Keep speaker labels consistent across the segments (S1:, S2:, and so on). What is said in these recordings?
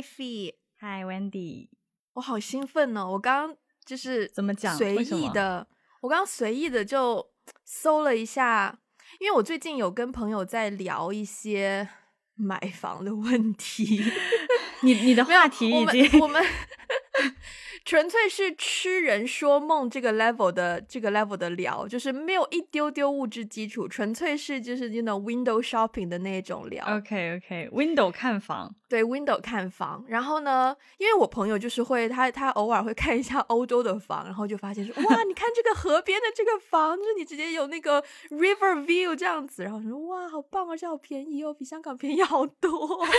S1: Hi
S2: Fee，Hi Wendy，
S1: 我好兴奋哦！我刚刚就是
S2: 怎么讲？
S1: 随意的，我刚刚随意的就搜了一下，因为我最近有跟朋友在聊一些买房的问题。
S2: 你你的话题已经
S1: 我们。纯粹是痴人说梦这个 level 的这个 level 的聊，就是没有一丢丢物质基础，纯粹是就是那种 window shopping 的那种聊。
S2: OK OK，window 看房，
S1: 对 window 看房。然后呢，因为我朋友就是会他他偶尔会看一下欧洲的房，然后就发现说哇，你看这个河边的这个房，就是你直接有那个 river view 这样子，然后说哇，好棒啊，这好便宜哦，比香港便宜好多。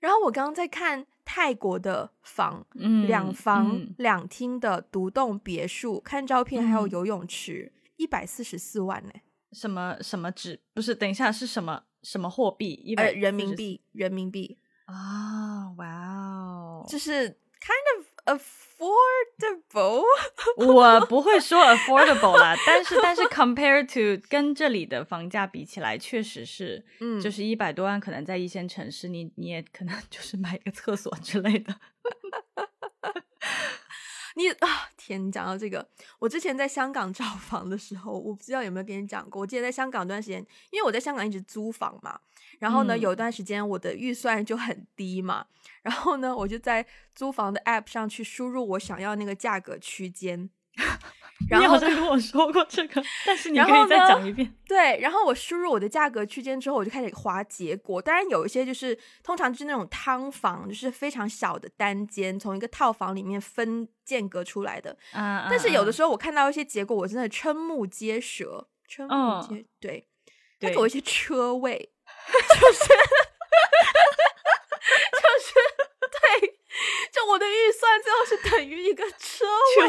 S1: 然后我刚刚在看泰国的房，两房两厅的独栋别墅，看照片还有游泳池，一百四十四万呢。
S2: 什么什么纸？不是，等一下是什么什么货币？一
S1: 百人民币，人民币
S2: 啊！哇哦，
S1: 就是 kind of。Affordable，
S2: 我不会说 affordable 啦，但是但是 compared to 跟这里的房价比起来，确实是，嗯，就是一百多万，可能在一线城市，你你也可能 就是买一个厕所之类的。
S1: 你啊，天！你讲到这个，我之前在香港找房的时候，我不知道有没有跟你讲过。我记得在香港一段时间，因为我在香港一直租房嘛，然后呢，有一段时间我的预算就很低嘛，然后呢，我就在租房的 app 上去输入我想要那个价格区间。
S2: 你好像跟我说过这个，但是你可以再讲一遍。
S1: 对，然后我输入我的价格区间之后，我就开始划结果。当然有一些就是通常就是那种汤房，就是非常小的单间，从一个套房里面分间隔出来的。嗯。但是有的时候我看到一些结果，我真的瞠目结舌。瞠目结对，他给我一些车位，就是，就是对，就我的预算最后是等于一个车位。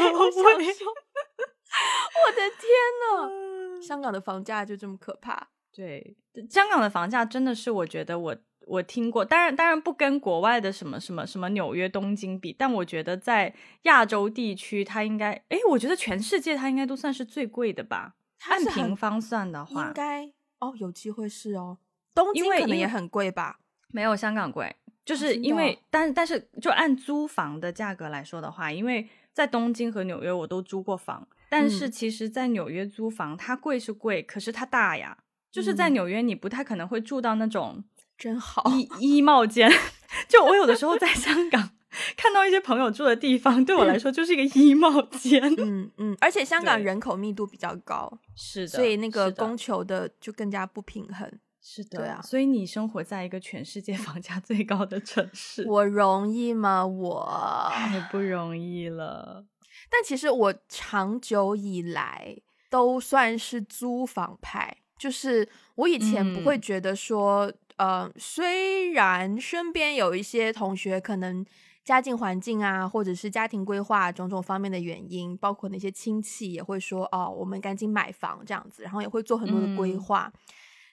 S1: 我的天呐！香港的房价就这么可怕？
S2: 对，香港的房价真的是，我觉得我我听过，当然当然不跟国外的什么什么什么纽约、东京比，但我觉得在亚洲地区，它应该，哎，我觉得全世界它应该都算是最贵的吧？按平方算的话，
S1: 应该哦，有机会是哦，东京可能也很贵吧？
S2: 没有香港贵，就是因为，但但是就按租房的价格来说的话，因为在东京和纽约我都租过房。但是其实，在纽约租房，它贵是贵，可是它大呀。就是在纽约，你不太可能会住到那种
S1: 真好
S2: 衣衣帽间。就我有的时候在香港看到一些朋友住的地方，对我来说就是一个衣帽间。
S1: 嗯嗯，而且香港人口密度比较高，
S2: 是的，
S1: 所以那个供求的就更加不平衡。
S2: 是的，
S1: 对啊。
S2: 所以你生活在一个全世界 房价最高的城市，
S1: 我容易吗？我
S2: 太不容易了。
S1: 但其实我长久以来都算是租房派，就是我以前不会觉得说，呃，虽然身边有一些同学可能家境环境啊，或者是家庭规划种种方面的原因，包括那些亲戚也会说，哦，我们赶紧买房这样子，然后也会做很多的规划。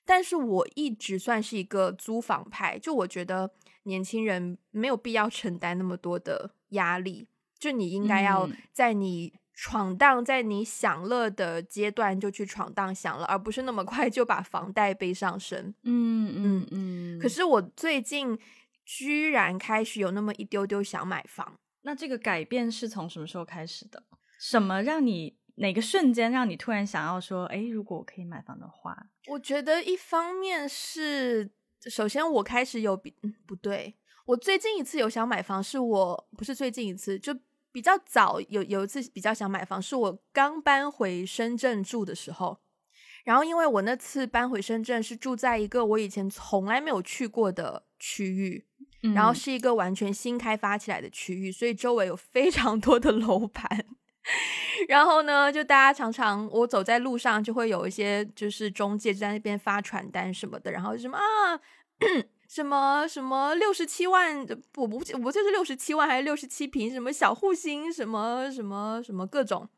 S1: 但是我一直算是一个租房派，就我觉得年轻人没有必要承担那么多的压力。就你应该要在你闯荡，在你享乐的阶段就去闯荡享乐，而不是那么快就把房贷背上身。
S2: 嗯嗯嗯。
S1: 可是我最近居然开始有那么一丢丢想买房。
S2: 那这个改变是从什么时候开始的？什么让你哪个瞬间让你突然想要说，哎，如果我可以买房的话？
S1: 我觉得一方面是，首先我开始有比不对，我最近一次有想买房，是我不是最近一次就。比较早有有一次比较想买房，是我刚搬回深圳住的时候，然后因为我那次搬回深圳是住在一个我以前从来没有去过的区域，然后是一个完全新开发起来的区域，所以周围有非常多的楼盘，然后呢，就大家常常我走在路上就会有一些就是中介就在那边发传单什么的，然后什么啊。什么什么六十七万？我不我就是六十七万还是六十七平？什么小户型？什么什么什么各种？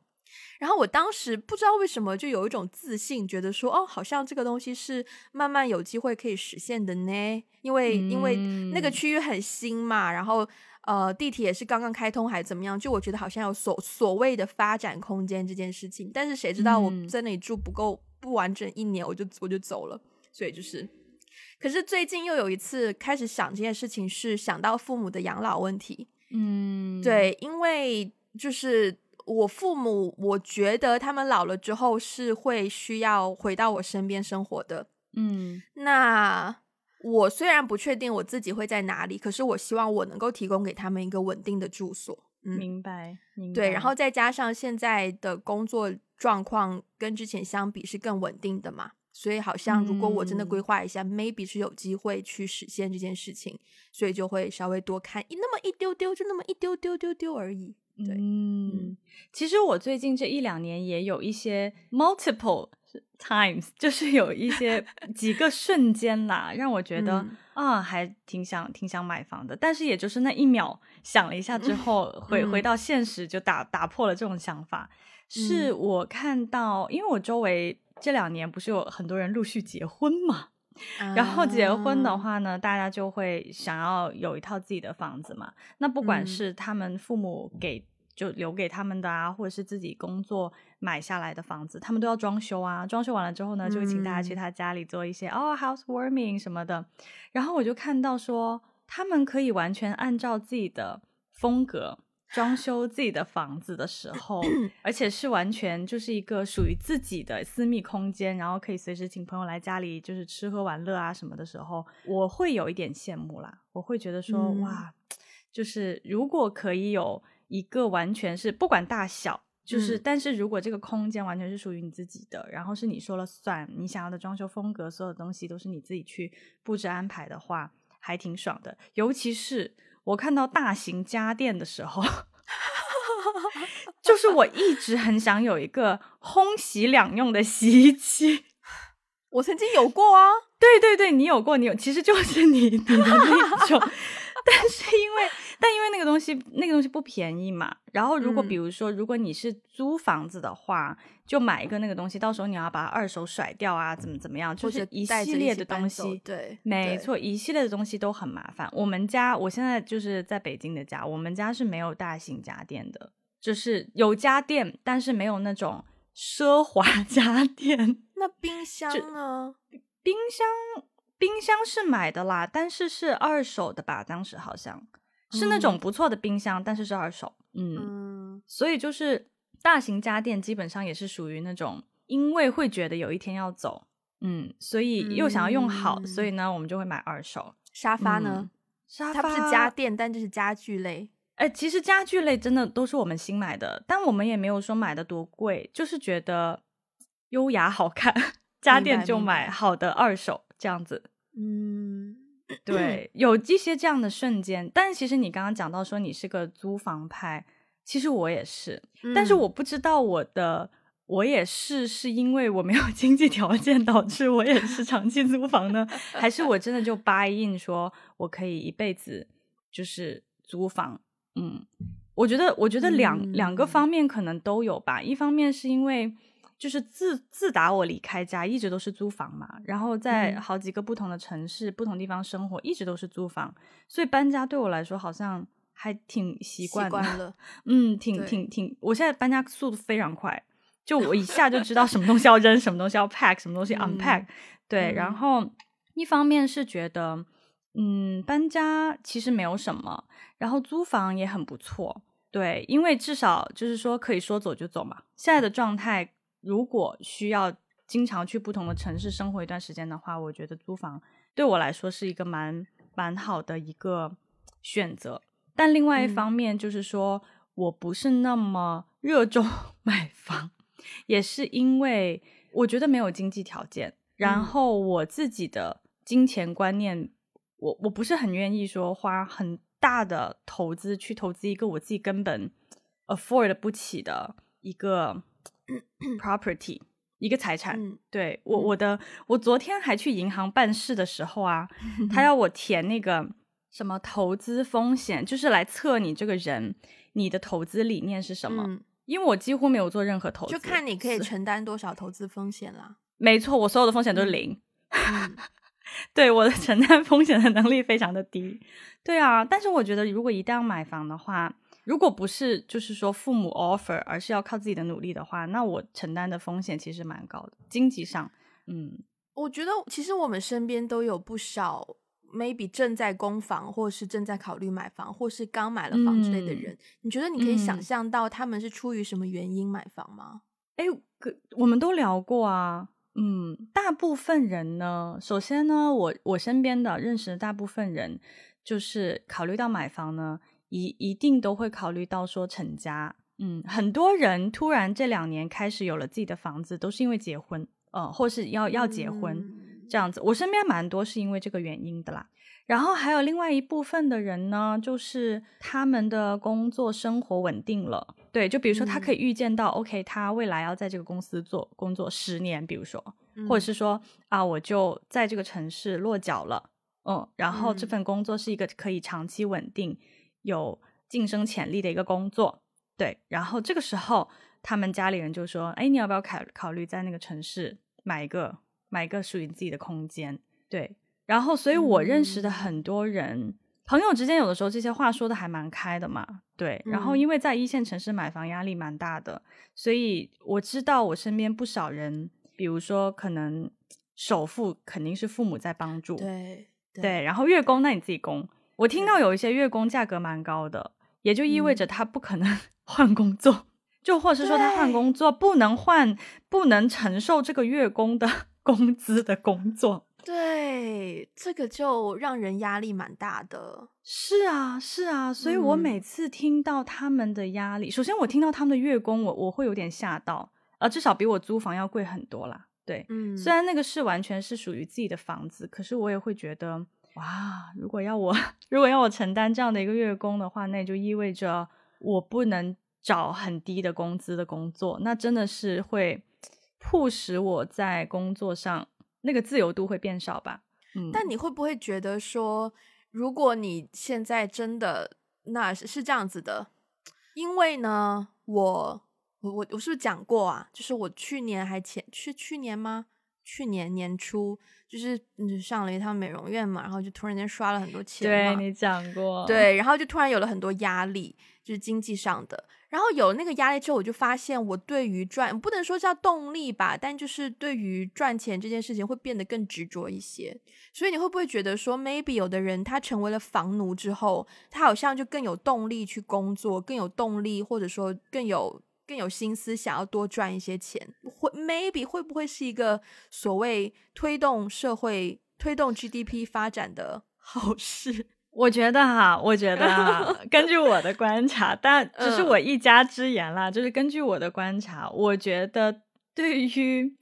S1: 然后我当时不知道为什么就有一种自信，觉得说哦，好像这个东西是慢慢有机会可以实现的呢。因为因为那个区域很新嘛，然后呃地铁也是刚刚开通还怎么样？就我觉得好像有所所谓的发展空间这件事情。但是谁知道我在那里住不够不完整一年，我就我就走了。所以就是。可是最近又有一次开始想这件事情，是想到父母的养老问题。
S2: 嗯，
S1: 对，因为就是我父母，我觉得他们老了之后是会需要回到我身边生活的。
S2: 嗯
S1: 那我虽然不确定我自己会在哪里，可是我希望我能够提供给他们一个稳定的住所。嗯，
S2: 明白，明白。
S1: 对，然后再加上现在的工作状况跟之前相比是更稳定的嘛，所以好像如果我真的
S2: 嗯
S1: 规划一下、m a y b e 是有机会去实现这件事情，所以就会稍微多看一那么一丢丢，就那么一丢丢丢丢而已。对
S2: 嗯，其实我最近这一两年也有一些 multiple times，就是有一些几个瞬间啦，让我觉得、
S1: 嗯
S2: 啊，还挺想挺想买房的。但是也就是那一秒想了一下之后，回回
S1: 嗯
S2: 到现实就打打破了这种想法。是我看到，因为我周围这两年不是有很多人陆续结婚嘛，然后结婚的
S1: 啊，
S2: 话呢，大家就会想要有一套自己的房子嘛。那不管
S1: 嗯
S2: 是他们父母给就留给他们的啊，或者是自己工作买下来的房子，他们都要装修啊。装修完了之后呢，就会请大家去
S1: 嗯
S2: 他家里做一些、哦 housewarming 什么的。然后我就看到说，他们可以完全按照自己的风格。装修自己的房子的时候，而且是完全就是一个属于自己的私密空间，然后可以随时请朋友来家里就是吃喝玩乐啊什么的时候，我会有一点羡慕啦。我会觉得说，
S1: 嗯
S2: 哇，就是如果可以有一个完全是不管大小，就是、
S1: 嗯
S2: 但是如果这个空间完全是属于你自己的，然后是你说了算，你想要的装修风格，所有东西都是你自己去布置安排的话，还挺爽的。尤其是我看到大型家电的时候。就是我一直很想有一个烘洗两用的洗衣机。
S1: 我曾经有过啊，
S2: 对对对，你有过，你有，其实就是你你的那种，但是因为但因为那个东西那个东西不便宜嘛，然后如果
S1: 嗯
S2: 比如说、如果你是租房子的话，就买一个那个东西，到时候你要把二手甩掉啊，怎么怎么样，就是一系列的东西，
S1: 对，
S2: 没错，一系列的东西都很麻烦。我们家我现在就是在北京的家，我们家是没有大型家电的，就是有家电，但是没有那种奢华 家电。
S1: 那冰箱呢？
S2: 冰箱冰箱是买的啦，但是是二手的吧？当时好像是那种
S1: 嗯
S2: 不错的冰箱，但是是二手。嗯，
S1: 嗯
S2: 所以就是大型家电基本上也是属于那种，因为会觉得有一天要走，嗯，所以又想要用好，
S1: 嗯
S2: 所以呢，我们就会买二手。
S1: 沙发呢
S2: 嗯？沙
S1: 它不是家电，但就是家具类。
S2: 哎、其实家具类真的都是我们新买的，但我们也没有说买的多贵，就是觉得优雅好看，家电就买好的二手这样子。
S1: 嗯，
S2: 对，有一些这样的瞬间，但其实你刚刚讲到说你是个租房派，其实我也是，但是
S1: 嗯。
S2: 我不知道我的我也是是因为我没有 经济条件导致我也是长期租房呢，还是我真的就 buy in 说我可以一辈子就是租房？嗯，我觉得我觉得两、两个
S1: 嗯。
S2: 方面可能都有吧，一方面是因为。就是自自打我离开家，一直都是租房嘛，然后在
S1: 嗯
S2: 好几个不同的城市、不同地方生活，一直都是租房，所以搬家对我来说好像还挺习惯的。嗯，挺挺挺，我现在搬家速度非常快，就我一下就知道什么东西要扔，什么东西要 pack，什么东西 unpack、
S1: 嗯
S2: 对，然
S1: 嗯
S2: 后一方面是觉得，嗯，搬家其实没有什么，然后租房也很不错。对，因为至少就是说可以说走就走嘛。现在的状态，如果需要经常去不同的城市生活一段时间的话，我觉得租房对我来说是一个蛮蛮好的一个选择。但另外一
S1: 嗯。
S2: 方面就是说，我不是那么 热衷 买房，也是因为我觉得没有经济条件，然
S1: 嗯。
S2: 后我自己的金钱观念，我我不是很愿意说花很大的投资去投资一个我自己根本 afford 不起的一个 property 一个财产。
S1: 嗯
S2: 对我，
S1: 嗯
S2: 我的我昨天还去银行办事的时候啊，他要我填那个什么投资风险，就是来测你这个人，你的投资理念是什么。
S1: 嗯，
S2: 因为我几乎没有做任何投资，
S1: 就看你可以承担多少投资风险啦。
S2: 没错，我所有的风险都是
S1: 嗯
S2: 零。
S1: 嗯
S2: 对我的承担风险的能力非常的低。对啊，但是我觉得如果一旦要买房的话，如果不是就是说父母 offer，而是要靠自己的努力的话，那我承担的风险其实蛮高的，经济上，嗯，
S1: 我觉得其实我们身边都有不少 maybe 正在供房，或是正在考虑买房，或是刚买了房之类的人。你觉得你可以想象到他们是出于什么原因买房吗？
S2: 哎，我们都聊过啊。嗯，大部分人呢，首先呢，我我身边的认识的大部分人，就是考虑到买房呢，一一定都会考虑到说成家。嗯，很多人突然这两年开始有了自己的房子，都是因为结婚，呃，或是要要结婚这样子。我身边蛮多是因为这个原因的啦。然后还有另外一部分的人呢，就是他们的工作生活稳定了。对，就比如说他可以预见到，OK，他未来要在这个公司做工作十年，比如说，或者是说啊，我就在这个城市落脚了，嗯，然后这份工作是一个可以长期稳定、有晋升潜力的一个工作，对。然后这个时候，他们家里人就说，哎，你要不要考考虑在那个城市买一个买一个属于自己的空间？对。然后，所以我认识的很多人。朋友之间有的时候这些话说的还蛮开的嘛，对。然后因为在一线城市买房压力蛮大的，所以我知道我身边不少人，比如说可能首付肯定是父母在帮助，
S1: 对
S2: 对。然后月供那你自己供。我听到有一些月供价格蛮高的，也就意味着他不可能 换工作，就或者是说他换工作不能换，不能承受这个月供的 工资的工作。
S1: 对，这个就让人压力蛮大的。
S2: 是啊，是啊，所以我每次听到他们的压力，首先我听到他们的月供，我我会有点吓到，呃，至少比我租房要贵很多啦。对，嗯，虽然那个是完全是属于自己的房子，可是我也会觉得，哇，如果要我，如果要我承担这样的一个月工的话，那就意味着我不能找很低的工资的工作，那真的是会迫使我在工作上。那个自由度会变少吧？
S1: 嗯，但你会不会觉得说，如果你现在真的那是是这样子的，因为呢，我我我我是不是讲过啊？就是我去年还前去去年吗？去年年初就是嗯上了一趟美容院嘛，然后就突然间刷了很多钱。
S2: 对你讲过，
S1: 对，然后就突然有了很多压力，就是经济上的。然后有那个压力之后，我就发现我对于赚不能说叫动力吧，但就是对于赚钱这件事情会变得更执着一些。所以你会不会觉得说，maybe 有的人他成为了房奴之后，他好像就更有动力去工作，更有动力，或者说更有更有心思想要多赚一些钱？会 maybe 会不会是一个所谓推动社会、推动 GDP 发展的好事？
S2: 我觉得哈，我觉得哈，根据我的观察，但只是我一家之言啦。就是根据我的观察，我觉得对于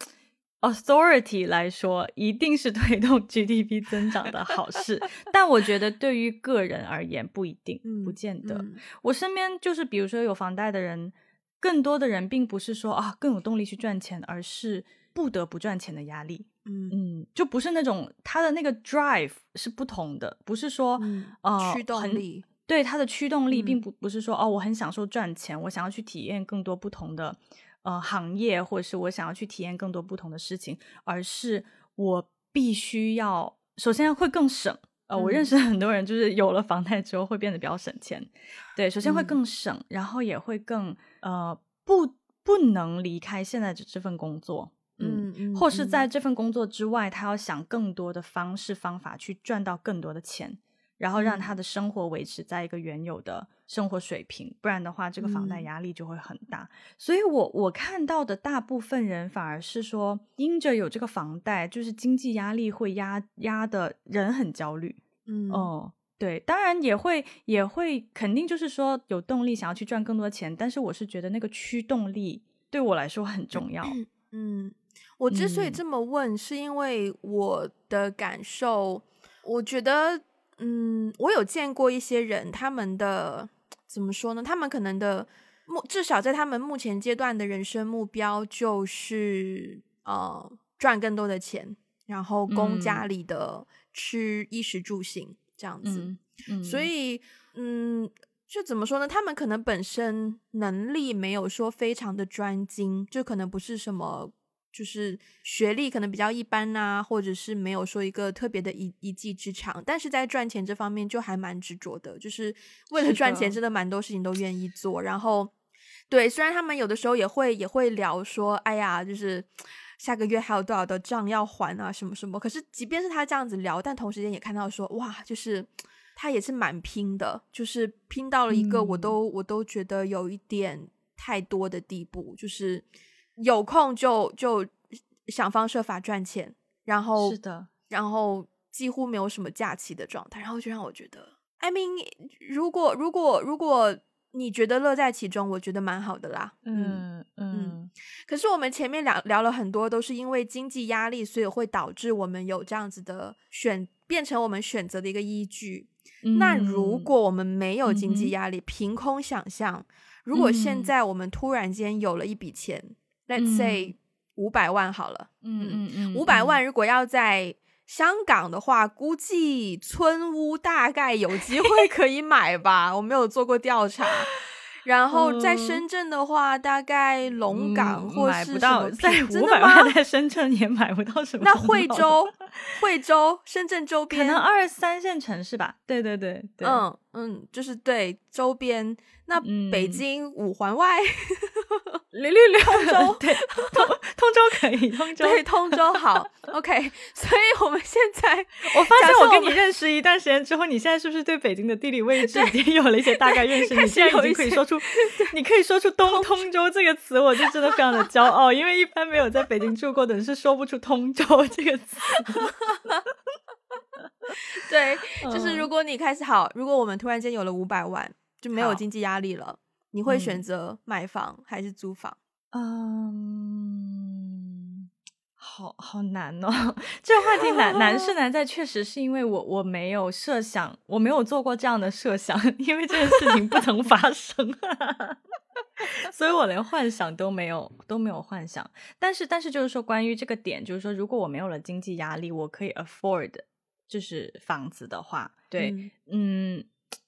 S2: authority 来说，一定是推动 GDP 增长的好事。但我觉得对于个人而言，不一定，不见得。我身边就是比如说有房贷的人，更多的人并不是说啊更有动力去赚钱，而是不得不赚钱的压力。嗯嗯，就不是那种他的那个 drive 是不同的，不是说呃
S1: 驱动力，
S2: 对他的驱动力并不不是说哦，我很享受赚钱，我想要去体验更多不同的呃行业，或者是我想要去体验更多不同的事情，而是我必须要首先会更省。呃，我认识很多人就是有了房贷之后会变得比较省钱，对，首先会更省，然后也会更呃不不能离开现在的这份工作。嗯，或是在这份工作之外，他要想更多的方式方法去赚到更多的钱，然后让他的生活维持在一个原有的生活水平，不然的话，这个房贷压力就会很大。所以，我我看到的大部分人反而是说，因着有这个房贷，就是经济压力会压压的人很焦虑。嗯，哦，对，当然也会也会肯定就是说有动力想要去赚更多钱，但是我是觉得那个驱动力对我来说很重要。
S1: 嗯。我之所以这么问，是因为我的感受，我觉得，嗯，我有见过一些人，他们的怎么说呢？他们可能的目，至少在他们目前阶段的人生目标，就是呃赚更多的钱，然后供家里的吃衣食住行这样子。所以，嗯，就怎么说呢？他们可能本身能力没有说非常的专精，就可能不是什么。就是学历可能比较一般呐，或者是没有说一个特别的一一技之长，但是在赚钱这方面就还蛮执着的，就是为了赚钱，真的蛮多事情都愿意做。然后，对，虽然他们有的时候也会也会聊说，哎呀，就是下个月还有多少的账要还啊，什么什么。可是即便是他这样子聊，但同时间也看到说，哇，就是他也是蛮拼的，就是拼到了一个我
S2: 嗯
S1: 都、我都觉得有一点太多的地步，就是有空就就想方设法赚钱，然后
S2: 是的，
S1: 然后几乎没有什么假期的状态，然后就让我觉得，I mean，如果如果如果你觉得乐在其中，我觉得蛮好的啦。
S2: 嗯嗯
S1: 可是我们前面聊聊了很多，都是因为经济压力，所以会导致我们有这样子的选，变成我们选择的一个依据。那如
S2: 嗯
S1: 果我们没有经济压力，凭空想象，如果现
S2: 嗯
S1: 在我们突然间有了一笔钱、l e t s say 五百万好了，
S2: 嗯嗯嗯，
S1: 五百
S2: 嗯
S1: 万如果要在香港的话，估计村屋大概有机会可以买吧，我没有做过调查。然后在
S2: 嗯
S1: 深圳的话，大概龙岗
S2: 嗯
S1: 或是什
S2: 买不到，
S1: 么
S2: 在五百万？在深圳也买不到什么
S1: 那。惠州、惠州、深圳周边可，
S2: 能二三线城市吧。对对对对，
S1: 嗯嗯，就是对周边。那北
S2: 嗯
S1: 京五环外，
S2: 六六六，
S1: 通州
S2: 对，通通州可以，通州。
S1: 对通州好，OK。所以我们现在
S2: 我发现我跟你认识一段时间之后，你现在是不是对北京的地理位置已经有了一些大概认识？你现在已经可以说出，你可以说出东通州这个词，我就真的非常的骄傲，因为一般没有在北京住过的人是说不出通州这个词。
S1: 对，就是
S2: 嗯
S1: 如果你开始好，如果我们突然间有了五百万，就没有经济压力了，你会选
S2: 嗯
S1: 择买房还是租房？
S2: 嗯，好好难哦，这个话题难难是 难在，确实是因为我我没有设想，我没有做过这样的设想，因为这件事情不曾发生，所以我连幻想都没有都没有幻想。但是但是就是说，关于这个点，就是说，如果我没有了经济压力，我可以 afford 就是房子的话，对，
S1: 嗯
S2: 嗯，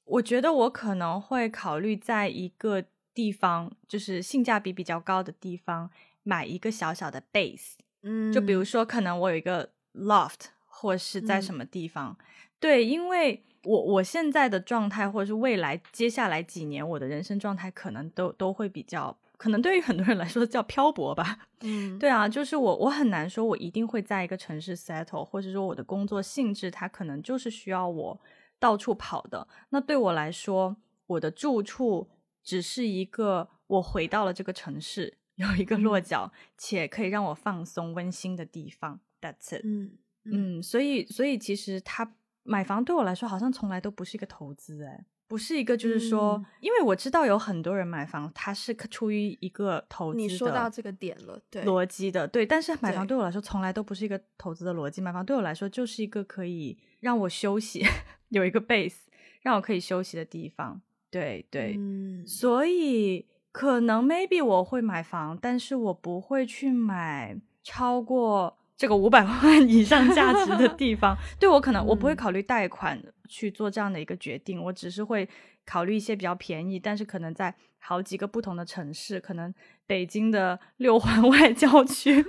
S2: 我觉得我可能会考虑在一个地方，就是性价比比较高的地方，买一个小小的 base。
S1: 嗯，
S2: 就比如说，可能我有一个 loft，或是在什
S1: 嗯
S2: 么地方。对，因为我我现在的状态，或者是未来接下来几年我的人生状态，可能都都会比较，可能对于很多人来说叫漂泊吧。
S1: 嗯，
S2: 对啊，就是我我很难说，我一定会在一个城市 settle，或者说我的工作性质它可能就是需要我到处跑的。那对我来说，我的住处只是一个我回到了这个城市，有一个落
S1: 嗯
S2: 脚，且可以让我放松、温馨的地方。That's it。
S1: 嗯
S2: 嗯，所以所以其实他买房对我来说好像从来都不是一个投资，哎，不是一个就是说，
S1: 嗯
S2: 因为我知道有很多人买房，他是出于一个投资的
S1: 你说到这个点了，对，
S2: 逻辑的，对。但是买房
S1: 对
S2: 对我来说从来都不是一个投资的逻辑，买房对我来说就是一个可以让我休息，有一个 base 让我可以休息的地方。对对，
S1: 嗯
S2: 所以可能 maybe 我会买房，但是我不会去买超过这个五百 万以上价值的地方。对我可能我不会
S1: 嗯
S2: 考虑贷款去做这样的一个决定，我只是会考虑一些比较便宜，但是可能在好几个不同的城市，可能北京的 六环外 郊区，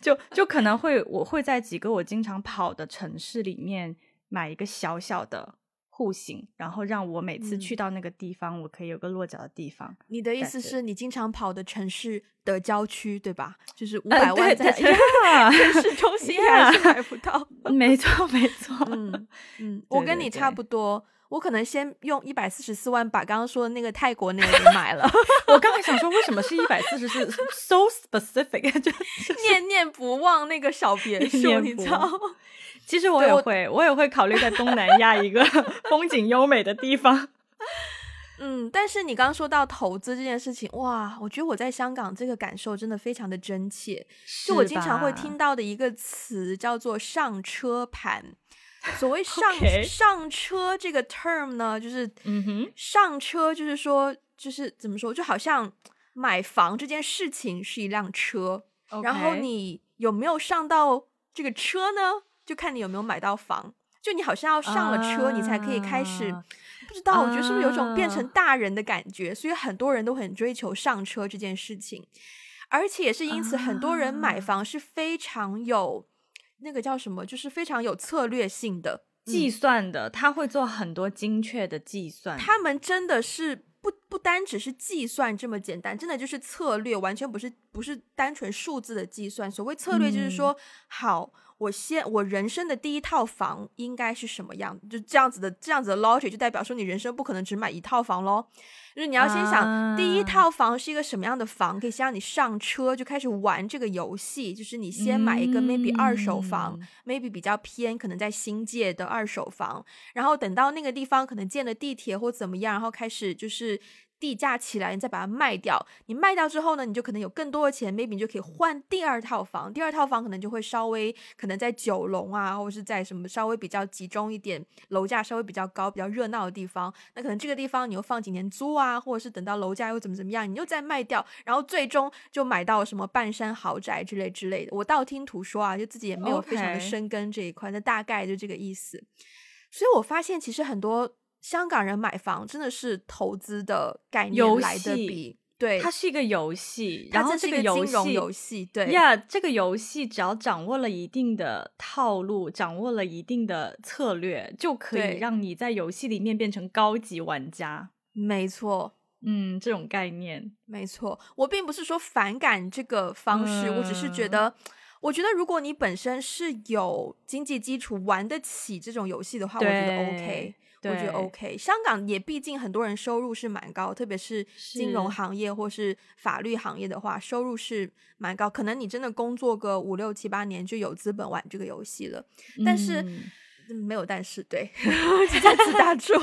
S2: 就就可能会我会在几个我经常跑的城市里面买一个小小的。户型，然后让我每次
S1: 嗯
S2: 去到那个地方，我可以有个落脚的地方。
S1: 你的意思是你经常跑的城市的郊区，对吧？就是五
S2: 呃
S1: 百万在
S2: 对
S1: 城市中心还是买不到。
S2: 没错，没错。
S1: 嗯嗯，我跟你差
S2: 对
S1: 不多，我可能先用一百四十四万把刚刚说的那个泰国那个给买了，
S2: 我刚才想说，为什么是一百四十四？So specific，就
S1: 念念不忘那个小别墅，你知道
S2: 忘？其实我也会，我也会考虑在东南亚一个风景优美的地方。
S1: 嗯，但是你刚刚说到投资这件事情，哇，我觉得我在香港这个感受真的非常的真切。就我经常会听到的一个词叫做上车盘。所谓 上上车这个 term 呢，就是
S2: 嗯哼，
S1: 上车就是说，就是怎么说，就好像买房这件事情是一辆车，然后你有没有上到这个车呢？就看你有没有买到房。就你好像要上了车，你才可以开始。
S2: 啊
S1: 不知道，我觉得是不是有种变成
S2: 啊
S1: 大人的感觉？所以很多人都很追求上车这件事情，而且也是因此，很多人买
S2: 啊
S1: 房是非常有那个叫什么，就是非常有策略性的。
S2: 计算的，他会做很多精确的计算。
S1: 他们真的是不不单只是计算这么简单，真的就是策略，完全不是不是单纯数字的计算。所谓策略，就是说，好，我先我人生的第一套房应该是什么样，就这样子的这样子的 logic，就代表说你人生不可能只买一套房喽。就是你要先想第一套房是一个什么样的房，可以先让你上车就开始玩这个游戏。就是你先买一个 maybe 二手房，maybe 比较偏可能在新界的二手房，然后等到那个地方可能建了地铁或怎么样，然后开始就是。地价起来，你再把它卖掉。你卖掉之后呢，你就可能有更多的钱，maybe 你就可以换第二套房。第二套房可能就会稍微可能在九龙啊，或者是在什么稍微比较集中一点，楼价稍微比较高、比较热闹的地方。那可能这个地方你又放几年租啊，或者是等到楼价又怎么怎么样，你又再卖掉，然后最终就买到什么半山豪宅之类之类的。我道听途说啊，就自己也没有非常的深耕这一块，那大概就这个意思。所以我发现其实很多。香港人买房真的是投资的概念来的比对，
S2: 它是一个游戏，然后
S1: 这
S2: 个
S1: 金融游戏，对
S2: 呀，这个游戏只要掌握了一定的套路，掌握了一定的策略，就可以让你在游戏里面变成高级玩家。
S1: 没错，
S2: 嗯，这种概念
S1: 没错。我并不是说反感这个方式，我只是觉得，我觉得如果你本身是有经济基础，玩得起这种游戏的话，我觉得 OK。我觉得 OK，香港也毕竟很多人收入是蛮高，特别是金融行业或是法律行业的话，收入是蛮高。可能你真的工作个五六七八年就有资本玩这个游戏了。但是没有，但是对，再次打住。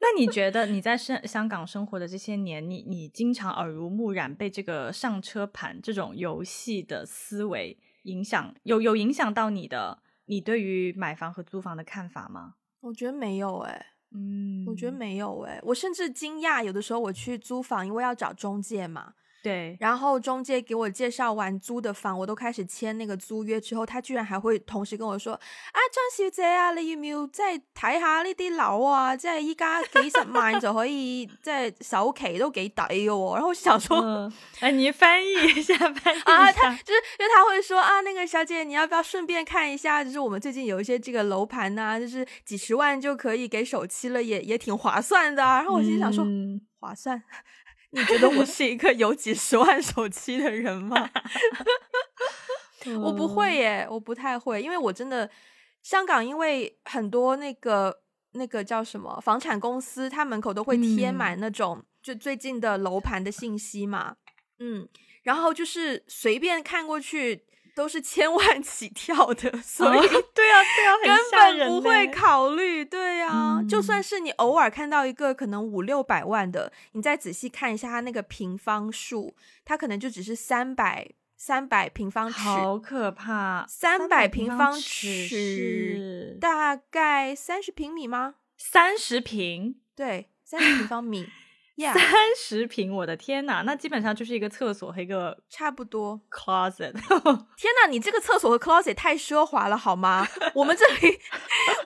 S2: 那你觉得你在香香港生活的这些年，你你经常耳濡目染被这个上车盘这种游戏的思维影响，有有影响到你的你对于买房和租房的看法吗？
S1: 我觉得没有哎，嗯，我觉得没有哎，我甚至惊讶，有的时候我去租房，因为要找中介嘛。
S2: 对，
S1: 然后中介给我介绍完租的房，我都开始签那个租约之后，他居然还会同时跟我说：“啊，张小姐啊，你要唔要再睇下呢啲楼啊？即係依家幾十萬就可以，即係首期都幾抵嘅。”然后想说：“
S2: 哎，你翻译一下，翻译
S1: 啊，他就是，就他会说啊，那个小姐，你要不要顺便看一下？就是我们最近有一些这个楼盘呐，就是几十万就可以给首期了，也也挺划算的。然后我心想说，划算。”你觉得我是一个有几十万手期的人吗？我不会耶，我不太会，因为我真的香港，因为很多那个那个叫什么房产公司，它门口都会贴满那种就最近的楼盘的信息嘛，嗯，然后就是随便看过去。都是千万起跳的，所以
S2: 对啊，对啊，
S1: 根本不会考虑。对啊，就算是你偶尔看到一个可能五六百万的，你再仔细看一下它那个平方数，它可能就只是三百三百平方尺，
S2: 好可怕！
S1: 三百
S2: 平
S1: 方尺大概三十平米吗？
S2: 三十平，
S1: 对，三十平方米。
S2: 三十平，我的天呐，那基本上就是一个厕所和一个
S1: 差不多
S2: closet。
S1: 天呐，你这个厕所和 closet 太奢华了好吗？我们这里，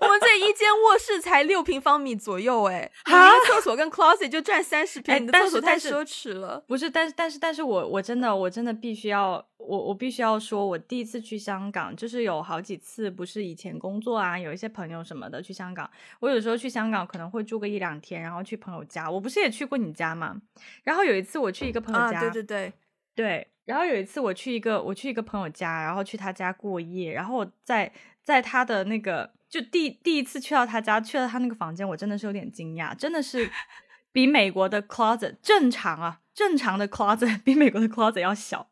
S1: 我们这一间卧室才六平方米左右，哎，你的厕所跟 closet 就占三十平，你的厕所太奢侈了。
S2: 不是，但是但是但是我我真的我真的必须要。我我必须要说，我第一次去香港，就是有好几次，不是以前工作啊，有一些朋友什么的去香港。我有时候去香港可能会住个一两天，然后去朋友家。我不是也去过你家嘛？然后有一次我去一个朋友家，
S1: 对对对
S2: 对。然后有一次我去一个我去一个朋友家，然后去他家过夜，然后在在他的那个就第第一次去到他家，去了他那个房间，我真的是有点惊讶，真的是比美国的 closet 正常啊，正常的 closet 比美国的 closet 要小。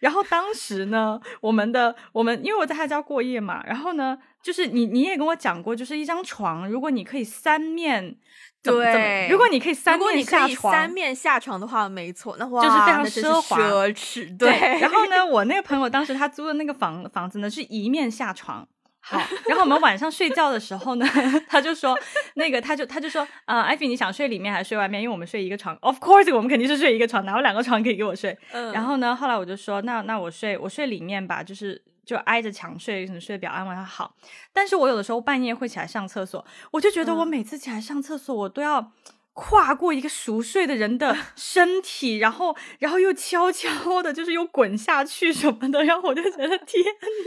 S2: 然后当时呢，我们的我们因为我在他家过夜嘛，然后呢，就是你你也跟我讲过，就是一张床，如果你可以三面
S1: 对，
S2: 如果你可以三面下床，
S1: 三面下床的话，没错，那哇，
S2: 就是非常
S1: 奢
S2: 华
S1: 奢侈。
S2: 对，然后呢，我那个朋友当时他租的那个房房子呢，是一面下床。好，然后我们晚上睡觉的时候呢，他就说，那个他就他就说，啊，艾菲，你想睡里面还是睡外面？因为我们睡一个床，Of course，我们肯定是睡一个床，哪有两个床可以给我睡？嗯，然后呢，后来我就说，那那我睡我睡里面吧，就是就挨着墙睡，可能睡得比较安稳。他好，但是我有的时候半夜会起来上厕所，我就觉得我每次起来上厕所，我都要。跨过一个熟睡的人的 身体，然后，然后又悄悄的，就是又滚下去什么的，然后我就觉得天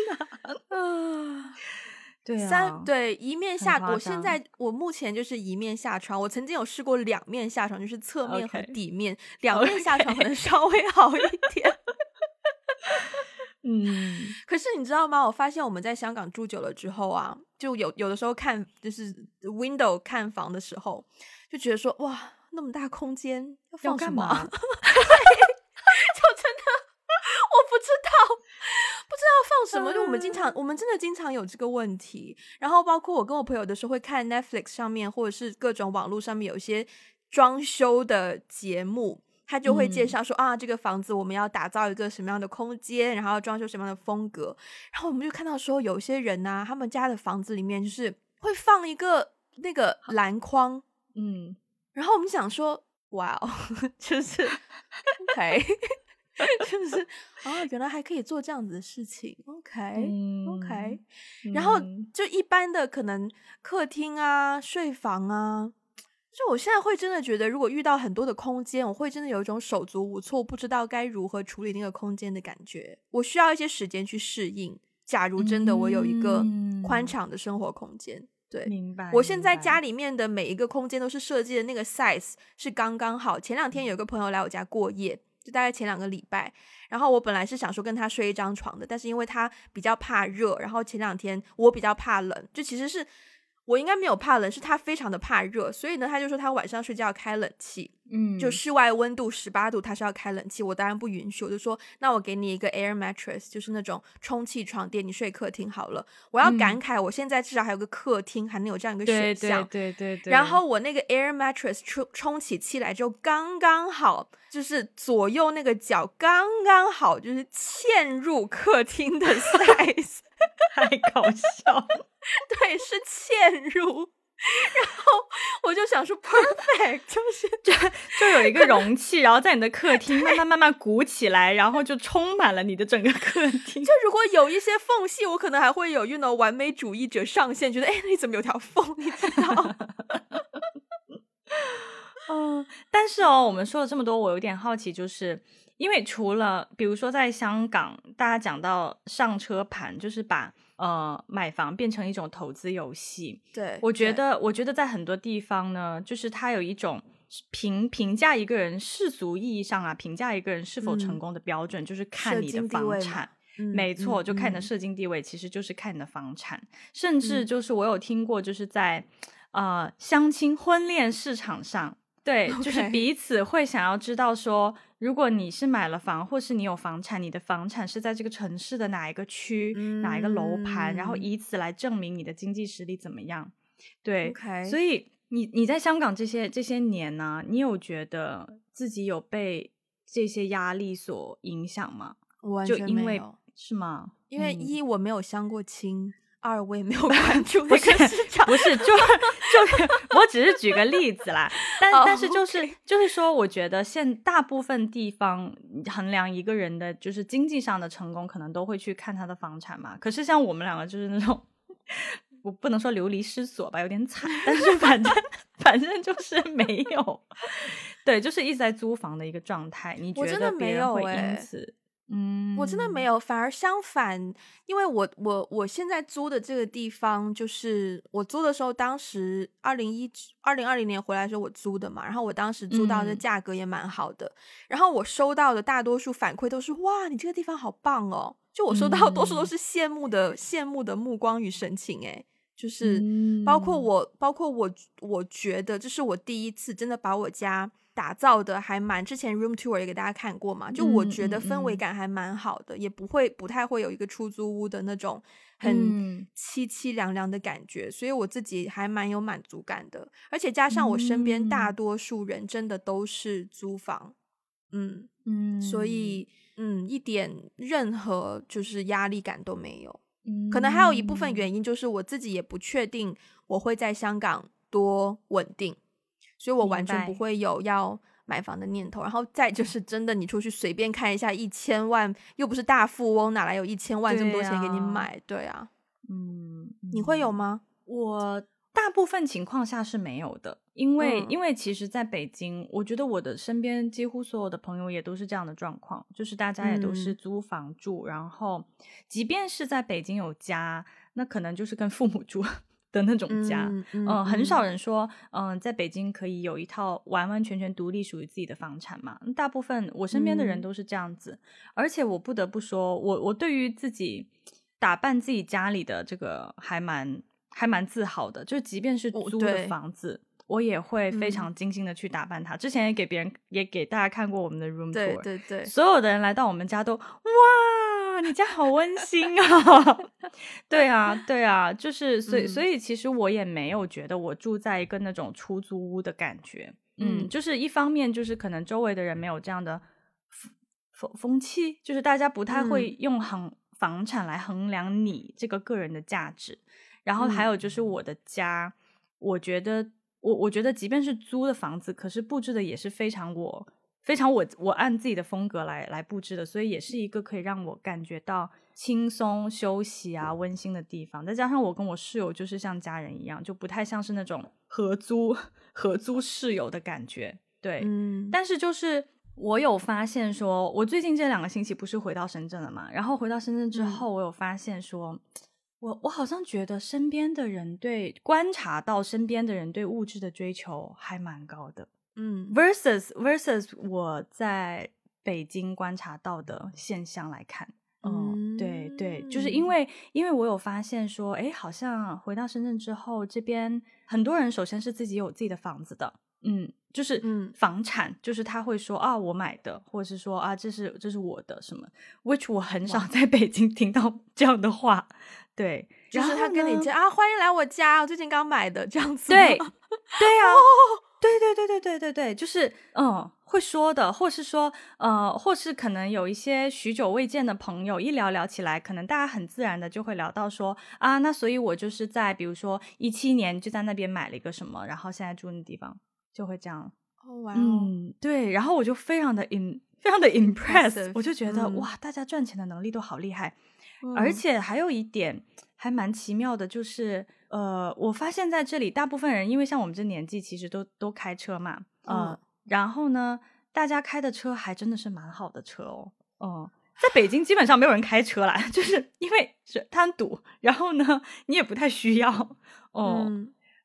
S2: 哪，啊，对啊，
S1: 三对一面下，我现在我目前就是一面下床，我曾经有试过两面下床，就是侧面和底面两面下床可能稍微好一点。
S2: 嗯，
S1: 可是你知道吗？我发现我们在香港住久了之后啊，就有有的时候看就是 window 看房的时候，就觉得说哇，那么大空间要放什么啊？
S2: 嘛？
S1: 就真的我不知道，不知道放什么。就我们经常，我们真的经常有这个问题。然后包括我跟我朋友的时候，会看 Netflix 上面或者是各种网络上面有一些装修的节目。他就会介
S2: 嗯
S1: 绍说、啊，这个房子我们要打造一个什么样的空间，然后要装修什么样的风格。然后我们就看到说，有一些人呢、他们家的房子里面就是会放一个那个篮筐，
S2: 嗯，
S1: 然后我们想说，哇哦，就是 OK，就是哦，原来还可以做这样子的事情，OK、OK，然后
S2: 嗯
S1: 就一般的可能客厅啊、睡房啊，就我现在会真的觉得，如果遇到很多的空间，我会真的有一种手足无措，不知道该如何处理那个空间的感觉。我需要一些时间去适应。假如真的我有一个宽
S2: 嗯
S1: 敞的生活空间，对，
S2: 明白。
S1: 我现在家里面的每一个空间都是设计的那个 size 是刚刚好。前两天有个朋友来我家过夜，就大概前两个礼拜，然后我本来是想说跟他睡一张床的，但是因为他比较怕热，然后前两天我比较怕冷，就其实是我应该没有怕冷，是他非常的怕热，所以呢，他就说他晚上睡觉要开冷气，
S2: 嗯，
S1: 就室外温度十八度，他是要开冷气，我当然不允许，我就说那我给你一个 air mattress，就是那种充气床垫，你睡客厅好了。我要感慨，我现在至少还有个客厅，还能有这样一个选项。
S2: 对对对对。
S1: 然后我那个 air mattress 充充起气来之后刚刚好，就是左右那个角刚刚好，就是嵌入客厅的 size，
S2: 太搞笑，
S1: 对，是嵌入。然后我就想说 perfect，就是
S2: 就就有一个容器，然后在你的客厅慢慢慢慢鼓起来，然后就充满了你的整个客厅
S1: 就。如果有一些缝隙，我可能还会有 you know 完美主义者上线，觉得哎，那里怎么有条缝？你知道？
S2: 嗯，但是哦，我们说了这么多，我有点好奇，就是因为除了比如说在香港，大家讲到上车盘，就是把呃买房变成一种投资游戏，
S1: 对，
S2: 我觉得，我觉得在很多地方呢，就是它有一种评评价一个人世俗意义上啊，评价一个人是否成
S1: 嗯
S2: 功的标准，就是看你的房产。
S1: 嗯
S2: 没错，
S1: 嗯
S2: 就看你的
S1: 嗯
S2: 社经地位，其实就是看你的房产。甚至
S1: 嗯
S2: 就是我有听过，就是在呃相亲婚恋市场上，对就是彼此会想要知道说，如果你是买了房，或是你有房产，你的房产是在这个城市的哪一个区、哪一个楼盘，然后
S1: 嗯
S2: 以此来证明你的经济实力怎么样。对所以你你在香港这些这些年呢、你有觉得自己有被这些压力所影响吗？
S1: 完
S2: 就因为
S1: 全没有
S2: 是吗？
S1: 因为
S2: 嗯
S1: 一我没有相过亲，二我也没有关 注
S2: 不
S1: 那个
S2: 是
S1: 市场，
S2: 不是，就就是，我只是举个例子啦。但、
S1: 哦
S2: 但是就是就是说，我觉得现大部分地方衡量一个人的就是经济上的成功，可能都会去看他的房产嘛。可是像我们两个就是那种，我不能说流离失所吧，有点惨，但是反正 反正就是没有，对，就是一直在租房的一个状态。你觉得别人会
S1: 欸
S2: 因此？嗯，
S1: 我真的没有，反而相反，因为我我我现在租的这个地方，就是我租的时候，当时二零一二零二零年回来的时候我租的嘛，然后我当时租到的
S2: 嗯。
S1: 价格也蛮好的，然后我收到的大多数反馈都是哇，你这个地方好棒哦，就我收到多数都
S2: 嗯。
S1: 是羡慕的羡慕的目光与神情，诶，就是包括
S2: 嗯。
S1: 我，包括我，我觉得这是我第一次真的把我家打造的还蛮，之前 room tour 也给大家看过嘛，就我
S2: 嗯
S1: 觉得氛围感还蛮好的，也不会不太会有一个出租屋的那种很
S2: 嗯。
S1: 凄凄凉凉的感觉，所以我自己还蛮有满足感的，而且加上我身边大
S2: 嗯。
S1: 多数人真的都是租房，嗯，
S2: 嗯，
S1: 所以。嗯，一点任何就是压力感都没有。
S2: 嗯。
S1: 可能还有一部分。原因就是我自己也不确定我会在香港多稳定，所以我完全不会有要买房的念头。然后再就是真的，你出去随便看一下，一千万又不是大富翁，哪来有一千万这么多钱给你
S2: 啊
S1: 买？对啊，
S2: 嗯，
S1: 你会有
S2: 嗯？
S1: 吗？
S2: 我大部分情况下是没有的，因为、
S1: 嗯
S2: 因为其实在北京，我觉得我的身边几乎所有的朋友也都是这样的状况，就是大家也都是
S1: 嗯
S2: 租房住，然后即便是在北京有家，那可能就是跟父母住的那种家。嗯，很少人说，嗯，在北京可以有一套完完全全独立属于自己的房产嘛。大部分我身边的人都是这样子，而且我不得不说，我我对于自己打扮自己家里的这个还蛮还蛮自豪的，就即便是租的房子。我也会非常精心的去打扮它。之前也给别人也给大家看过我们的 room tour，
S1: 对对对，
S2: 所有的人来到我们家都哇，你家好温馨啊！对啊，对啊，就是所以所以其实我也没有觉得我住在一个那种出租屋的感觉。嗯，就是一方面就是可能周围的人没有这样的风风气，就是大家不太会用衡房产来衡量你这个个人的价值。然后还有就是我的家，我觉得。我我觉得，即便是租的房子，可是布置的也是非常我非常我我按自己的风格来来布置的，所以也是一个可以让我感觉到轻松休息啊温馨的地方。再加上我跟我室友就是像家人一样，就不太像是那种合租 合租室友的感觉。对，嗯。但是就是我有发现，说我最近这两个星期不是回到深圳了嘛？然后回到深圳之后，我有发现说。我我好像觉得身边的人对观察到身边的人对物质的追求还蛮高的，嗯，versus versus 我在北京观察到的现象来看，嗯，对对，就是因为因为我有发现说，哎，好像回到深圳之后，这边很多人首先是自己有自己的房子的，嗯，就是嗯。房产，就是他会说啊我买的，或者是说啊这是这是我的什么，which 我很少在北京听到这样的话。对，
S1: 就是他跟你讲啊，欢迎来我家，我最近刚买的这样子。
S2: 对，对呀，对对对对对对对，就是嗯，会说的，或是说呃，或是可能有一些许久未见的朋友，一聊聊起来，可能大家很自然的就会聊到说啊，那所以我就是在比如说一七年就在那边买了一个什么，然后现在住那地方，就会这样。
S1: 哦，哇，
S2: 嗯，对，然后我就非常的 in，非常的 impressed，我就觉得哇，大家赚钱的能力都好厉害。而且还有一点还蛮奇妙的，就是呃，我发现在这里大部分人，因为像我们这年纪，其实都都开车嘛，嗯，然后呢，大家开的车还真的是蛮好的车哦，嗯，在北京基本上没有人开车啦，就是因为是贪堵，然后呢，你也不太需要，哦，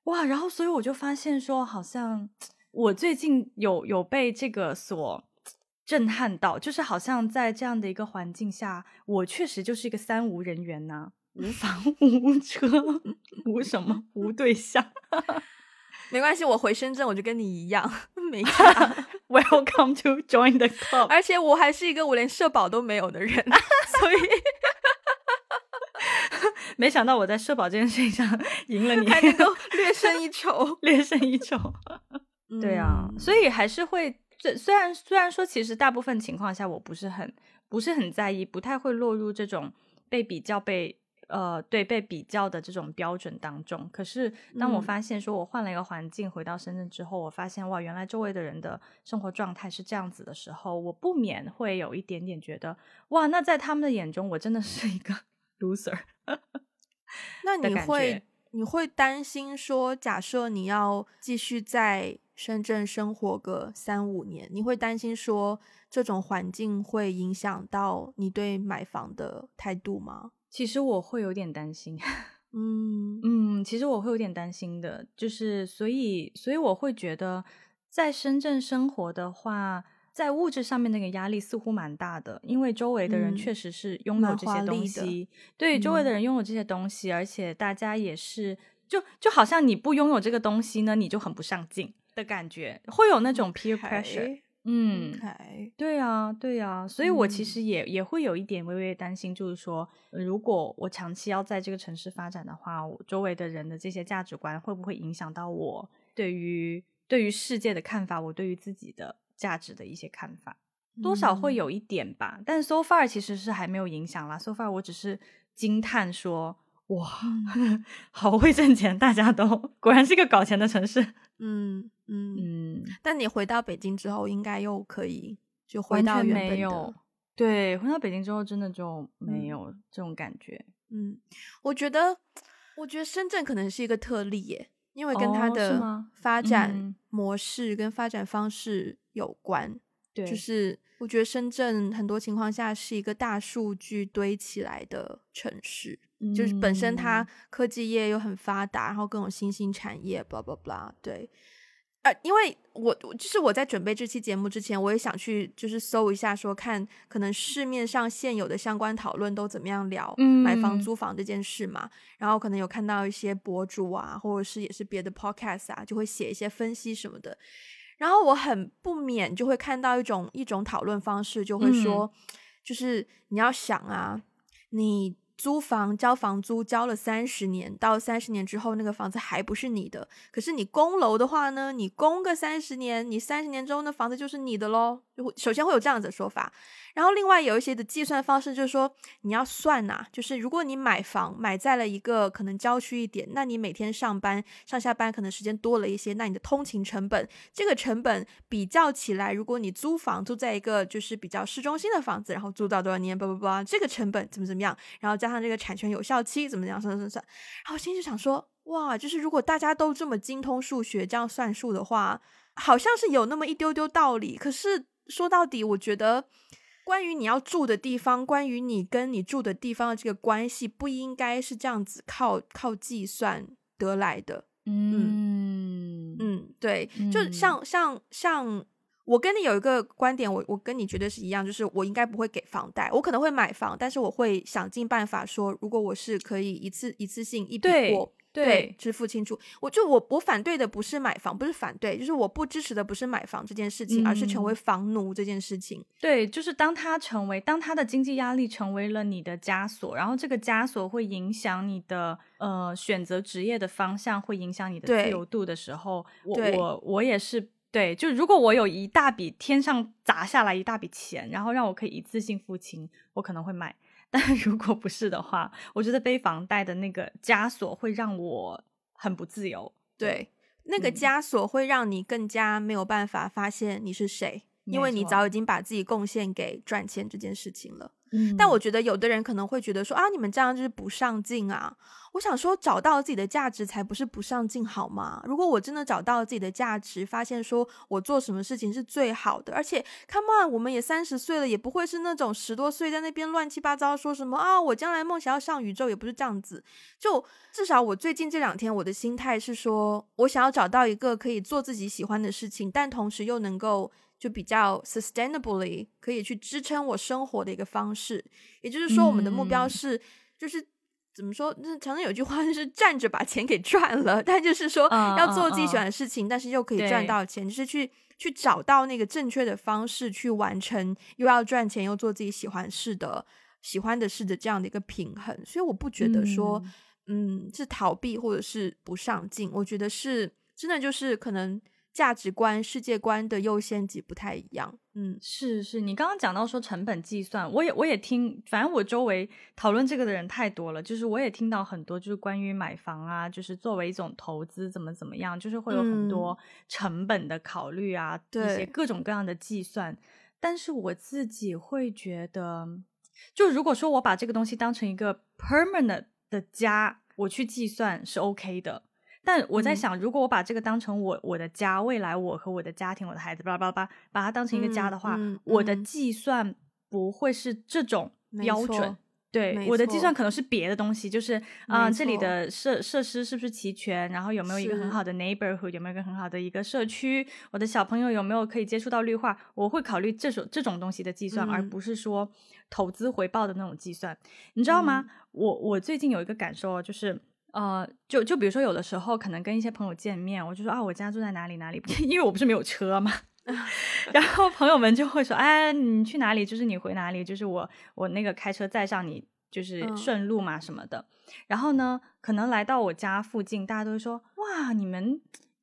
S2: 哇，然后所以我就发现说，好像我最近有有被这个所。震撼到，就是好像在这样的一个环境下，我确实就是一个三无人员呐，无房无车无什么无对象。
S1: 没关系，我回深圳我就跟你一样 没家。
S2: Welcome to join the club。
S1: 而且我还是一个我连社保都没有的人，所以
S2: 没想到我在社保这件事情上赢了你，
S1: 还能够略胜一筹，
S2: 略胜一筹。对啊，所以还是会。虽虽然虽然说，其实大部分情况下我不是很不是很在意，不太会落入这种被比较被呃对被比较的这种标准当中。可是当我发现说我换了一个环境回到深圳之后，我发现哇，原来周围的人的生活状态是这样子的时候，我不免会有一点点觉得哇，那在他们的眼中我真的是一个 loser。
S1: 那你会你会担心说，假设你要继续在。深圳生活个三五年，你会担心说这种环境会影响到你对买房的态度吗？
S2: 其实我会有点担心，嗯嗯，其实我会有点担心的，就是所以所以我会觉得在深圳生活的话，在物质上面那个压力似乎蛮大的，因为周围的人确实是拥有这些东西，对周围的人拥有这些东西，而且大家也是就就好像你不拥有这个东西呢，你就很不上进。的感觉会有那种 peer pressure，嗯，对啊，对啊，所以我其实也也会有一点微微担心，就是说，如果我长期要在这个城市发展的话，我周围的人的这些价值观会不会影响到我对于对于世界的看法，我对于自己的价值的一些看法，多少会有一点吧。但 so far 其实是还没有影响啦，so far 我只是惊叹说。哇，好会挣钱，大家都果然是一个搞钱的城市。
S1: 嗯嗯嗯。但你回到北京之后，应该又可以就回到原本
S2: 的。对，回到北京之后，真的就没有这种感觉。
S1: 嗯，我觉得，我觉得深圳可能是一个特例耶，因为跟它的发展模式跟发展方式有关。
S2: 对，
S1: 就是我觉得深圳很多情况下是一个大数据堆起来的城市。就是本身它
S2: 嗯
S1: 科技业又很发达，然后各种新兴产业，blah blah blah，对。呃，因为我我就是我在准备这期节目之前，我也想去就是搜一下，说看可能市面上现有的相关讨论都怎么样聊买房
S2: 嗯
S1: 租房这件事嘛。然后可能有看到一些博主啊，或者是也是别的 podcast 啊，就会写一些分析什么的。然后我很不免就会看到一种一种讨论方式，就会说，就是你要想啊，你租房交房租交了三十年，到三十年之后那个房子还不是你的，可是你供楼的话呢，你供个三十年，你三十年之后那房子就是你的喽。就会首先会有这样子的说法，然后另外有一些的计算方式就是说，你要算呐、就是如果你买房买在了一个可能郊区一点，那你每天上班上下班可能时间多了一些，那你的通勤成本这个成本比较起来，如果你租房租在一个就是比较市中心的房子，然后租到多少年，叭叭叭，这个成本怎么怎么样，然后加上这个产权有效期怎么样，算算算算，然后心里就想说，哇，就是如果大家都这么精通数学，这样算数的话，好像是有那么一丢丢道理。可是说到底，我觉得关于你要住的地方，关于你跟你住的地方的这个关系，不应该是这样子靠靠计算得来的。
S2: 嗯
S1: 嗯，对，就
S2: 嗯
S1: 像像像我跟你有一个观点，我我跟你绝对是一样，就是我应该不会给房贷，我可能会买房，但是我会想尽办法说，如果我是可以一次一次性一笔
S2: 对
S1: 过。
S2: 对
S1: 支付清楚。我就我我反对的不是买房，不是反对，就是我不支持的不是买房这件事情，而是成为
S2: 嗯
S1: 房奴这件事情。
S2: 对，就是当他成为，当他的经济压力成为了你的枷锁，然后这个枷锁会影响你的呃选择职业的方向，会影响你的自由度的时候，我我我也是对，就如果我有一大笔天上砸下来一大笔钱，然后让我可以一次性付清，我可能会买。但如果不是的话，我觉得背房贷的那个枷锁会让我很不自由。
S1: 对，那个
S2: 嗯
S1: 枷锁会让你更加没有办法发现你是谁，因为你早已经把自己贡献给赚钱这件事情了。
S2: 嗯
S1: 但我觉得有的人可能会觉得说啊，你们这样就是不上进啊。我想说，找到自己的价值才不是不上进，好吗？如果我真的找到自己的价值，发现说我做什么事情是最好的，而且 come on，我们也三十岁了，也不会是那种十多岁在那边乱七八糟说什么啊，我将来梦想要上宇宙，也不是这样子。就至少我最近这两天，我的心态是说，我想要找到一个可以做自己喜欢的事情，但同时又能够就比较 sustainably 可以去支撑我生活的一个方式。也就是说，我们的目标
S2: 嗯
S1: 是、就是。怎么说？那常常有句话就是 站着把钱给赚了，但就是说
S2: 嗯
S1: 要做自己
S2: 嗯
S1: 喜欢的事情，但是又可以赚到钱，就是去去找到那个正确的方式去完成，又要赚钱又做自己喜欢事的喜欢的事的这样的一个平衡。所以我不觉得说，嗯是逃避或者是不上进，我觉得是真的就是可能价值观、世界观的优先级不太一样。嗯，
S2: 是是，你刚刚讲到说成本计算，我也我也听，反正我周围讨论这个的人太多了，就是我也听到很多就是关于买房啊，就是作为一种投资怎么怎么样，就是会有很多成本的考虑啊，一些各种各样的计算。但是我自己会觉得，就如果说我把这个东西当成一个 permanent 的家，我去计算是 OK 的。但我在
S1: 嗯。
S2: 想，如果我把这个当成我我的家，未来我和我的家庭、我的孩子，巴拉巴拉巴拉，把它当成一个家的话，
S1: 嗯嗯
S2: 我的
S1: 嗯。
S2: 计算不会是这种标准。对我的计算可能是别的东西，就是啊、
S1: 没
S2: 这里的设设施是不是齐全，然后有没有一个很好的 neighborhood，有没有一个很好的一个社区，我的小朋友有没有可以接触到绿化，我会考虑这种这种东西的计算，而
S1: 嗯。
S2: 不是说投资回报的那种计算，你知道吗？
S1: 嗯。
S2: 我我最近有一个感受，就是呃，就就比如说有的时候可能跟一些朋友见面，我就说啊，我家住在哪里哪里，因为我不是没有车嘛。然后朋友们就会说：“哎，你去哪里？就是你回哪里？就是我我那个开车载上你，就是
S1: 嗯
S2: 顺路嘛什么的。然后呢，可能来到我家附近，大家都会说：哇，你们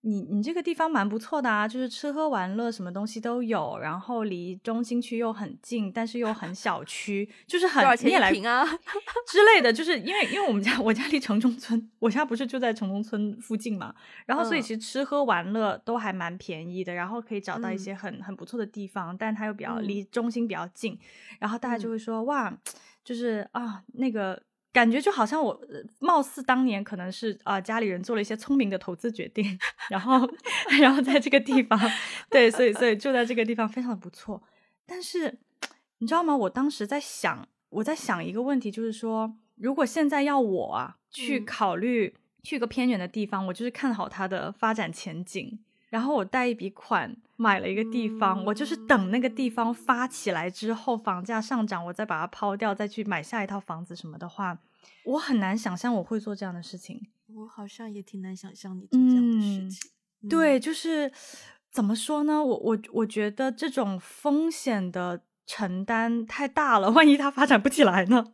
S2: 你你这个地方蛮不错的啊，就是吃喝玩乐什么东西都有，然后离中心区又很近，但是又很小区，就是很
S1: 多少钱
S2: 你也来
S1: 啊？
S2: 之类的，就是因为因为我们家 我家离城中村，我家不是就在城中村附近嘛，然后所以
S1: 嗯
S2: 其实吃喝玩乐都还蛮便宜的，然后可以找到一
S1: 嗯
S2: 些很、很不错的地方，但它又比较
S1: 嗯
S2: 离中心比较近，然后大家就
S1: 嗯
S2: 会说、哇，就是啊那个。感觉就好像我，呃貌似当年可能是啊、呃家里人做了一些聪明的投资决定，然后 然后在这个地方，对，所以所以住在这个地方非常的不错。但是你知道吗？我当时在想，我在想一个问题，就是说，如果现在要我啊去
S1: 嗯
S2: 考虑去一个偏远的地方，我就是看好它的发展前景，然后我贷一笔款买了一个地方，我就是等那个地方发起来之后，房价上涨，我再把它抛掉，再去买下一套房子什么的话，我很难想象我会做这样的事情。
S1: 我好像也挺难想象你做这样的事
S2: 嗯
S1: 情。嗯
S2: 对，就是怎么说呢？我我我觉得这种风险的承担太大了，万一它发展不起来呢？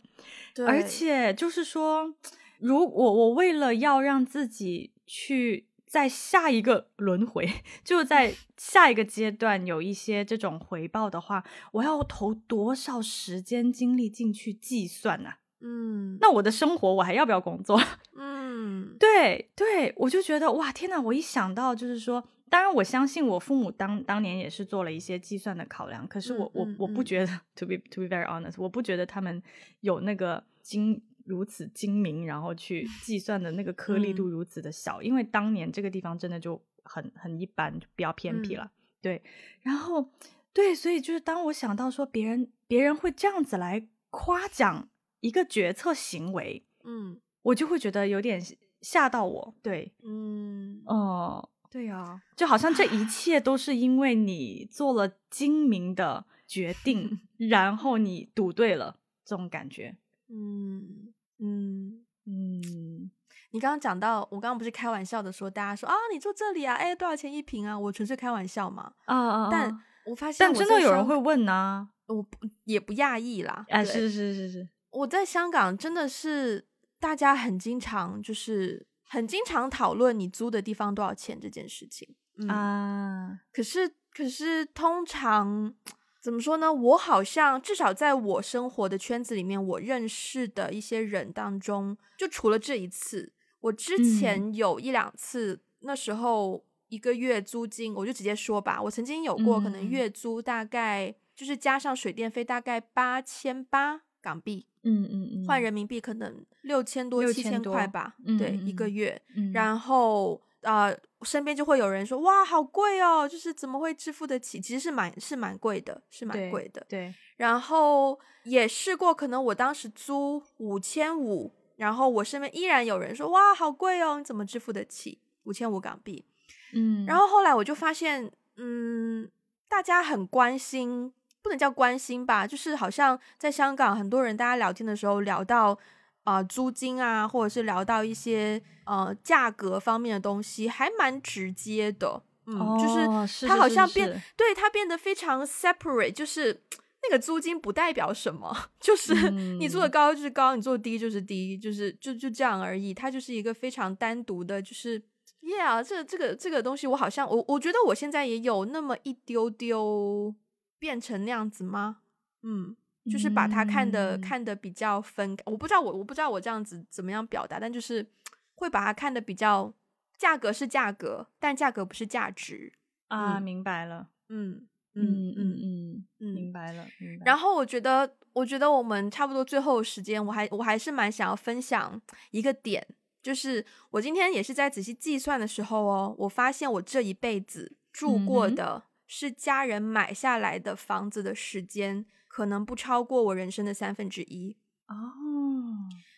S1: 对，
S2: 而且就是说，如我我为了要让自己去在下一个轮回，就在 下一个阶段有一些这种回报的话，我要投多少时间精力进去计算呢、
S1: 嗯，
S2: 那我的生活我还要不要工作？
S1: 嗯，
S2: 对对，我就觉得哇，天哪！我一想到就是说，当然我相信我父母当当年也是做了一些计算的考量，可是我、
S1: 嗯嗯
S2: 我我不
S1: 嗯
S2: 觉得，to be to be very honest，我不觉得他们有那个精如此精明，然后去计算的那个颗粒度
S1: 嗯。
S2: 如此的小，因为当年这个地方真的就很很一般，就比较偏僻
S1: 嗯。
S2: 了。对，然后对，所以就是当我想到说别人别人会这样子来夸奖一个决策行为，
S1: 嗯。
S2: 我就会觉得有点吓到我。对，
S1: 嗯。
S2: 哦、对啊，就好像这一 切都是因为你做了精明的决定，然后你赌对了，这种感觉。
S1: 嗯嗯。
S2: 嗯
S1: 你刚刚讲到，我刚刚不是开玩笑的说，大家说啊，你住这里啊，哎，多少钱一平啊？我纯粹开玩笑嘛。
S2: 啊啊，
S1: 但
S2: 啊
S1: 我发现，
S2: 但真的有人会，问呢、
S1: 我不也不讶异啦。
S2: 啊。哎，是是是是，
S1: 我在香港真的是大家很经常就是很经常讨论你租的地方多少钱这件事情。嗯，
S2: 啊，
S1: 可是可是通常怎么说呢？我好像至少在我生活的圈子里面，我认识的一些人当中，就除了这一次，我之
S2: 嗯
S1: 前有一两次，那时候一个月租金，我就直接说吧，我曾经有过可能
S2: 嗯
S1: 月租大概就是加上水电费大概八千八港币，
S2: 嗯嗯嗯，
S1: 换人民币可能六千多、七千块吧，
S2: 嗯
S1: 对，
S2: 嗯
S1: 一个
S2: 嗯
S1: 月。
S2: 嗯，
S1: 然后呃，身边就会有人说：“哇，好贵哦，就是怎么会支付得起？”其实是蛮是蛮贵的，是蛮贵的。
S2: 对，
S1: 然后也试过，可能我当时租五千五，然后我身边依然有人说：“哇，好贵哦，你怎么支付得起五千五港币？”
S2: 嗯，
S1: 然后后来我就发现，嗯，大家很关心，不能叫关心吧，就是好像在香港，很多人大家聊天的时候聊到啊、呃租金啊，或者是聊到一些呃价格方面的东西，还蛮直接的。嗯，就是
S2: 哦是
S1: 它
S2: 是是
S1: 好像变，
S2: 是
S1: 对它变得非常 separate，就是那个租金不代表什么，就是你做的
S2: 嗯
S1: 高就是高，你做的低就是低，就是就就这样而已。它就是一个非常单独的，就是，yeah，这这个这个东西，我好像我我觉得我现在也有那么一丢丢变成那样子吗？嗯，就是把它看的、
S2: 嗯。
S1: 看的比较分，我不知道我我不知道我这样子怎么样表达，但就是会把它看的比较价格是价格，但价格不是价值。
S2: 啊，
S1: 嗯。
S2: 明白了，
S1: 嗯
S2: 嗯嗯
S1: 嗯嗯
S2: 明。白了，明白。
S1: 然后我觉得，我觉得我们差不多最后时间，我还我还是蛮想要分享一个点，就是我今天也是在仔细计算的时候哦，我发现我这一辈子住过的是家人买下来的房子的时间，可能不超过我人生的三分之一。
S2: 哦，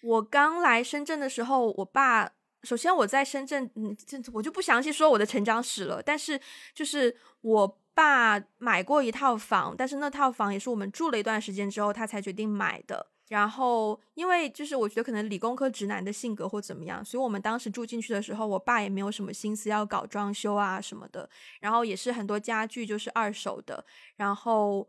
S1: 我刚来深圳的时候，我爸首先我在深圳，嗯，这我就不详细说我的成长史了。但是就是我爸买过一套房，但是那套房也是我们住了一段时间之后，他才决定买的。然后因为就是我觉得可能理工科直男的性格或怎么样，所以我们当时住进去的时候，我爸也没有什么心思要搞装修啊什么的。然后也是很多家具就是二手的，然后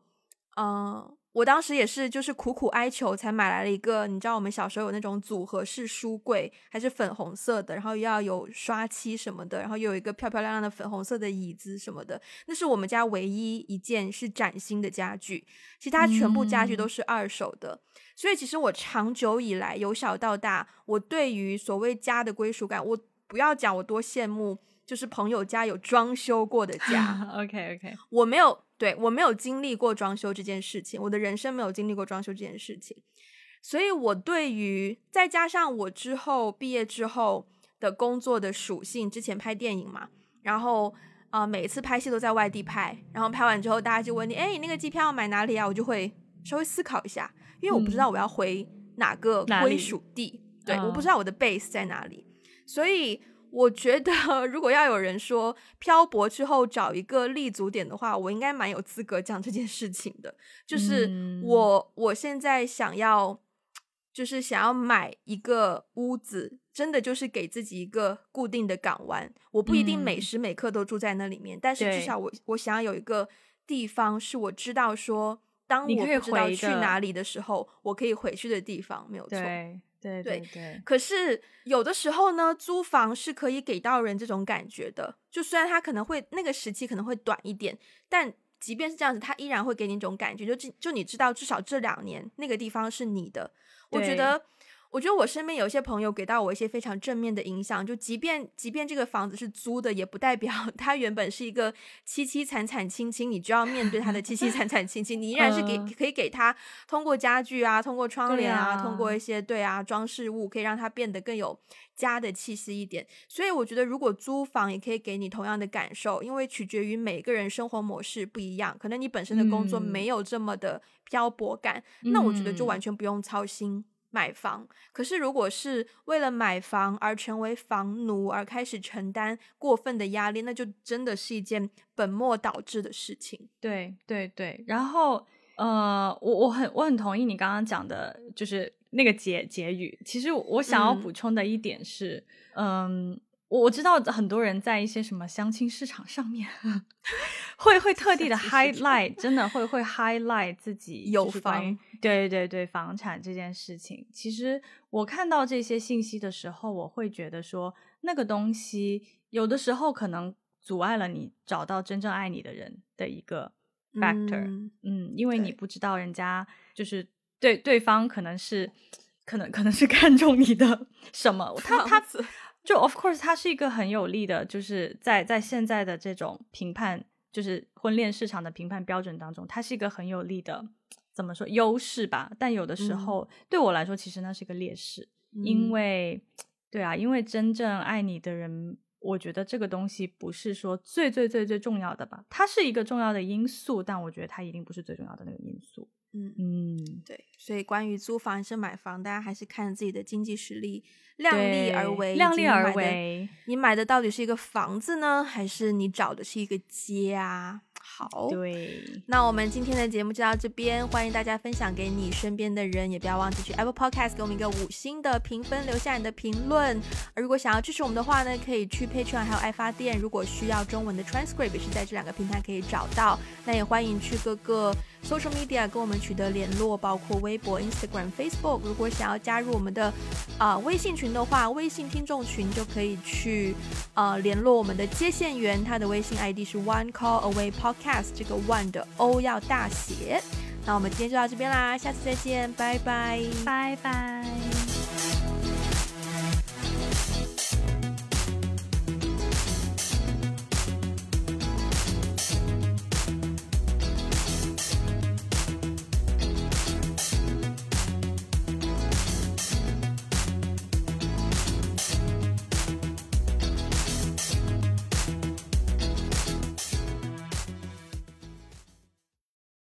S1: 嗯，我当时也是就是苦苦哀求才买来了一个，你知道我们小时候有那种组合式书柜，还是粉红色的，然后又要有刷漆什么的，然后又有一个漂漂亮亮的粉红色的椅子什么的，那是我们家唯一一件是崭新的家具，其他全部家具都
S2: 嗯
S1: 是二手的。所以其实我长久以来由小到大，我对于所谓家的归属感，我不要讲我多羡慕，就是朋友家有装修过的家，
S2: OK OK，
S1: 我没有，对我没有经历过装修这件事情，我的人生没有经历过装修这件事情，所以我对于再加上我之后毕业之后的工作的属性，之前拍电影嘛，然后啊、呃每一次拍戏都在外地拍，然后拍完之后大家就问你，哎，你那个机票买哪里啊？我就会稍微思考一下，因为我不知道我要回哪个归属地，对，我不知道我的 base 在哪里，所以我觉得 如果要有人说漂泊之后找一个立足点的话，我应该蛮有资格讲这件事情的，就是我我现在想要。就是想要买一个屋子，真的就是给自己一个固定的港湾。我不一定每时每刻都住在那里面，但是至少我我想要有一个地方，是我知道说，当我不知道去哪里的时候，我可以回去的地方，没有错。
S2: 对对对对。
S1: 可是有的时候呢，租房是可以给到人这种感觉的。就虽然它可能会那个时期可能会短一点，但即便是这样子，他依然会给你一种感觉，就就你知道，至少这两年那个地方是你的。我觉得，我觉得我身边有一些朋友给到我一些非常正面的影响。就即便即便这个房子是租的，也不代表 它原本是一个凄凄惨惨清清，你就要面对它的凄凄惨惨清清。你依然是给可以给它通过家具啊，通过窗帘啊，通过一些对啊装饰物，可以让它变得更有家的气息一点。所以我觉得，如果租房也可以给你同样的感受，因为取决于每个人生活模式不一样，可能你本身的工作没有这么的。漂泊感，那我觉得就完全不用操心买房。可是，如果是为了买房而成为房奴，而开始承担过分的压力，那就真的是一件本末倒置的事情。
S2: 对对对。然后，呃，我我很我很同意你刚刚讲的，就是那个结结语。其实我想要补充的一点是，嗯。我知道很多人在一些什么相亲市场上面，会会特地的 highlight，真的会会 highlight 自己
S1: 有房，
S2: 对对对，房产这件事情。其实我看到这些信息的时候，我会觉得说，那个东西有的时候可能阻碍了你找到真正爱你的人的一个 factor。嗯，因为你不知道人家就是对对方可能是可能可能是看中你的什么，他他。就 of course，它是一个很有利的，就是在在现在的这种评判，就是婚恋市场的评判标准当中，它是一个很有利的，怎么说优势吧？但有的时候对我来说，其实那是一个劣势，因为，对啊，因为真正爱你的人，我觉得这个东西不是说最最最最重要的吧？它是一个重要的因素，但我觉得它一定不是最重要的那个因素。
S1: 嗯嗯，对，所以关于租房还是买房，大家还是看自己的经济实力。量力而为，
S2: 量力而为。
S1: 你买的到底是一个房子呢，还是你找的是一个家？好，
S2: 对。
S1: 那我们今天的节目就到这边，欢迎大家分享给你身边的人，也不要忘记去 Apple Podcast 给我们一个五星的评分，留下你的评论。如果想要支持我们的话呢，可以去 Patreon 还有爱发电。如果需要中文的 transcript，也是在这两个平台可以找到。那也欢迎去各个 social media 跟我们取得联络，包括微博、Instagram、Facebook。如果想要加入我们的啊微信群的话，微信听众群就可以去呃联络我们的接线员，他的微信 ID 是 One Call Away Podcast，这个 one 的 O 要大写，那我们今天就到这边啦，下次再见，拜拜，
S2: 拜拜。